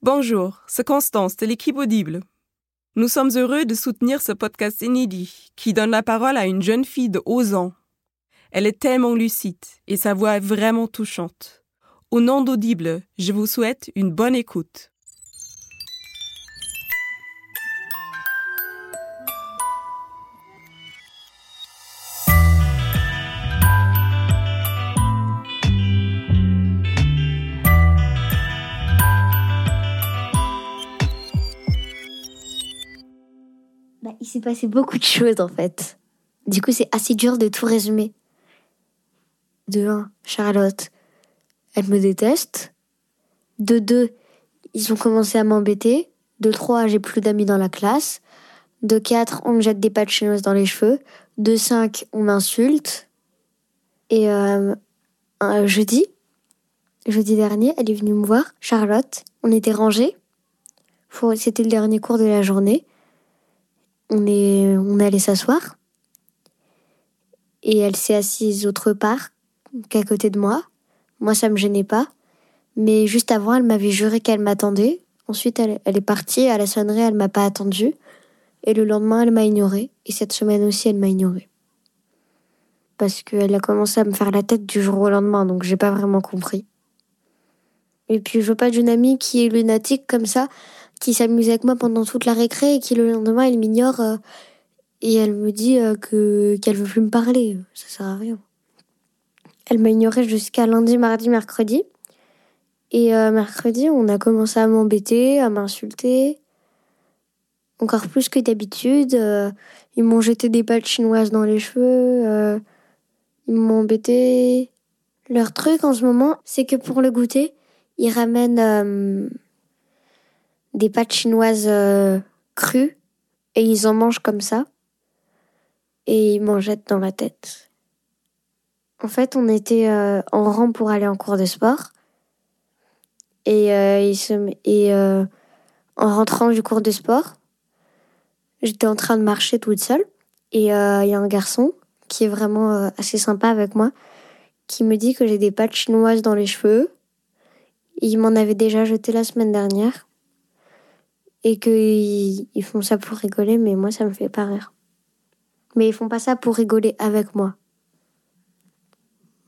Bonjour, c'est Constance de l'équipe Audible. Nous sommes heureux de soutenir ce podcast inédit qui donne la parole à une jeune fille de 11 ans. Elle est tellement lucide et sa voix est vraiment touchante. Au nom d'Audible, je vous souhaite une bonne écoute. Il s'est passé beaucoup de choses en fait. Du coup, c'est assez dur de tout résumer. De 1, Charlotte, elle me déteste. De 2, ils ont commencé à m'embêter. De 3, j'ai plus d'amis dans la classe. De 4, on me jette des pâtes chinoises dans les cheveux. De 5, on m'insulte. Et euh, jeudi, jeudi dernier, elle est venue me voir, Charlotte. On était rangés. C'était le dernier cours de la journée on est, allé s'asseoir. Et elle s'est assise autre part qu'à côté de moi. Moi, ça me gênait pas. Mais juste avant, elle m'avait juré qu'elle m'attendait. Ensuite, elle, elle est partie. À la sonnerie, elle m'a pas attendue. Et le lendemain, elle m'a ignorée. Et cette semaine aussi, elle m'a ignorée. Parce qu'elle a commencé à me faire la tête du jour au lendemain, donc j'ai pas vraiment compris. Et puis, je veux pas d'une amie qui est lunatique comme ça, qui s'amuse avec moi pendant toute la récré et qui le lendemain elle m'ignore euh, et elle me dit euh, que qu'elle veut plus me parler. Ça sert à rien. Elle m'a ignoré jusqu'à lundi, mardi, mercredi. Et euh, mercredi, on a commencé à m'embêter, à m'insulter. Encore plus que d'habitude. Euh, ils m'ont jeté des pâtes chinoises dans les cheveux. ils m'ont embêté. Leur truc en ce moment, c'est que pour le goûter, ils ramènent des pâtes chinoises euh, crues et ils en mangent comme ça. Et ils m'en jettent dans la tête. En fait, on était euh, en rang pour aller en cours de sport. Et, euh, en rentrant du cours de sport, j'étais en train de marcher toute seule. Et il y a un garçon qui est vraiment assez sympa avec moi qui me dit que j'ai des pâtes chinoises dans les cheveux. Il m'en avait déjà jeté la semaine dernière et qu'ils ils font ça pour rigoler, mais moi, ça me fait pas rire. Mais ils font pas ça pour rigoler avec moi.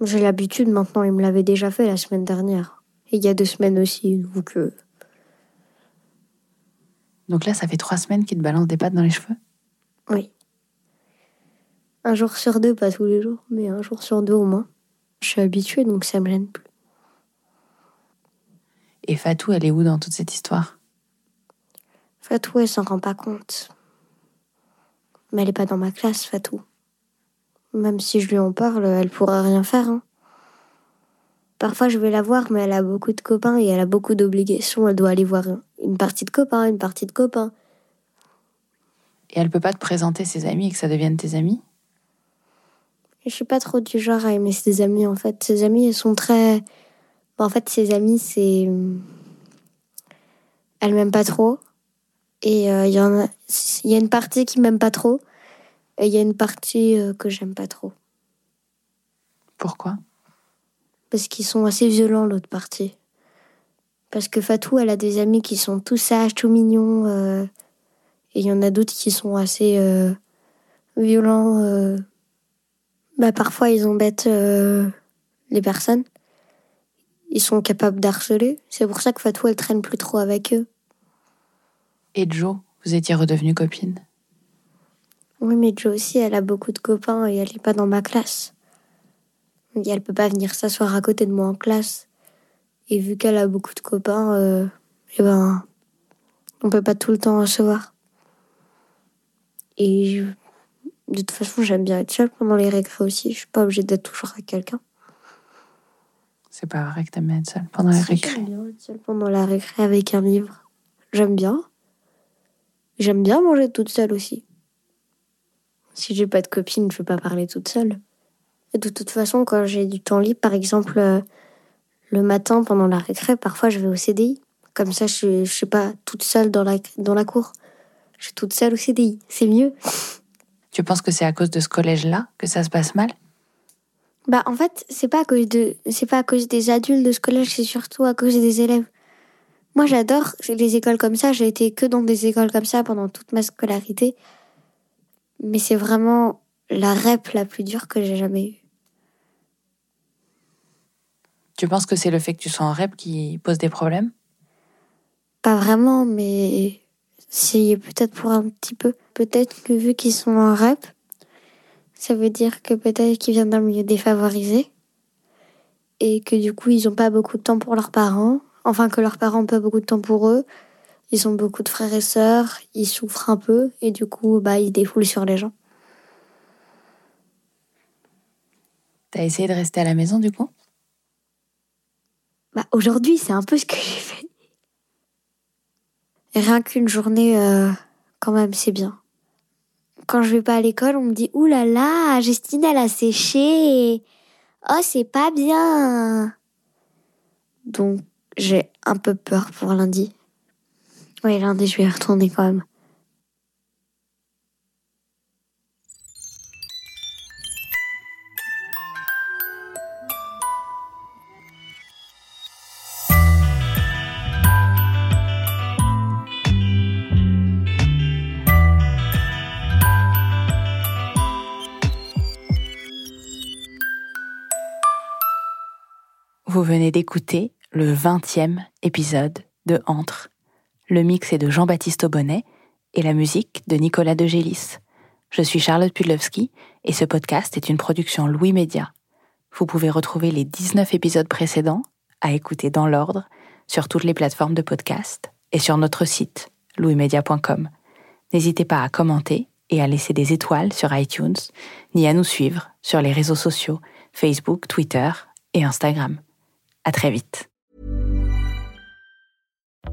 J'ai l'habitude maintenant, ils me l'avaient déjà fait la semaine dernière. Et il y a deux semaines aussi, donc euh, Donc là, ça fait trois semaines qu'il te balance des pattes dans les cheveux? oui. Un jour sur deux, pas tous les jours, mais un jour sur deux au moins. Je suis habituée, donc ça me gêne plus. Et Fatou, elle est où dans toute cette histoire? Fatou, elle s'en rend pas compte. Mais elle est pas dans ma classe, Fatou. Même si je lui en parle, elle pourra rien faire. hein. Parfois, je vais la voir, mais elle a beaucoup de copains et elle a beaucoup d'obligations. Elle doit aller voir une partie de copains, une partie de copains. Et elle peut pas te présenter ses amis et que ça devienne tes amis? Je suis pas trop du genre à aimer ses amis, en fait. Ses amis, elles sont très... Bon, en fait, ses amis, c'est... Elle m'aime pas trop. Et euh, il y en a... Il y a une partie qui m'aime pas trop. Et il y a une partie euh, que j'aime pas trop. Pourquoi? Parce qu'ils sont assez violents, l'autre partie. Parce que Fatou, elle a des amis qui sont tout sages, tout mignons. euh, et il y en a d'autres qui sont assez euh, violents. euh. Bah, parfois, ils embêtent les personnes. Ils sont capables d'harceler. C'est pour ça que Fatou, elle traîne plus trop avec eux. Et Joe, vous étiez redevenue copine? Oui, mais Jo aussi, elle a beaucoup de copains et elle n'est pas dans ma classe. Et elle peut pas venir s'asseoir à côté de moi en classe. Et vu qu'elle a beaucoup de copains, euh, eh ben, on peut pas tout le temps recevoir. Et je- de toute façon, j'aime bien être seule pendant les récrés aussi. Je suis pas obligée d'être toujours avec quelqu'un. C'est pas vrai que t'aimes bien être seule pendant la Si, récré. J'aime bien être seule pendant la récré avec un livre. J'aime bien. J'aime bien manger toute seule aussi. Si j'ai pas de copine, je vais pas parler toute seule. Et de toute façon, quand j'ai du temps libre, par exemple, euh, le matin pendant la récré, parfois je vais au CDI. Comme ça, je, je suis pas toute seule dans la, dans la cour. Je suis toute seule au CDI. C'est mieux. Tu penses que c'est à cause de ce collège-là que ça se passe mal? Bah, en fait, c'est pas à cause de, c'est pas à cause des adultes de ce collège, c'est surtout à cause des élèves. Moi, j'adore les écoles comme ça. J'ai été que dans des écoles comme ça pendant toute ma scolarité. Mais c'est vraiment la rep la plus dure que j'ai jamais eue. Tu penses que c'est le fait que tu sois en rep qui pose des problèmes? Pas vraiment, mais si peut-être pour un petit peu. Peut-être que vu qu'ils sont en rep, ça veut dire que peut-être qu'ils viennent d'un milieu défavorisé et que du coup ils ont pas beaucoup de temps pour leurs parents. Enfin que leurs parents ont pas beaucoup de temps pour eux. Ils ont beaucoup de frères et sœurs, ils souffrent un peu et du coup bah ils défoulent sur les gens. T'as essayé de rester à la maison du coup? Bah, aujourd'hui, c'est un peu ce que j'ai fait. Et rien qu'une journée, euh, quand même, c'est bien. Quand je vais pas à l'école, on me dit Ouh là là, Justine, elle a séché. Oh, c'est pas bien. Donc, j'ai un peu peur pour lundi. Oui, lundi, je vais y retourner quand même. Vous venez d'écouter le 20e épisode de Entre. Le mix est de Jean-Baptiste Aubonnet et la musique de Nicolas de Gélis. Je suis Charlotte Pudlowski et ce podcast est une production Louis Média. Vous pouvez retrouver les 19 épisodes précédents à écouter dans l'ordre sur toutes les plateformes de podcast et sur notre site louismedia.com. N'hésitez pas à commenter et à laisser des étoiles sur iTunes, ni à nous suivre sur les réseaux sociaux Facebook, Twitter et Instagram. À très vite.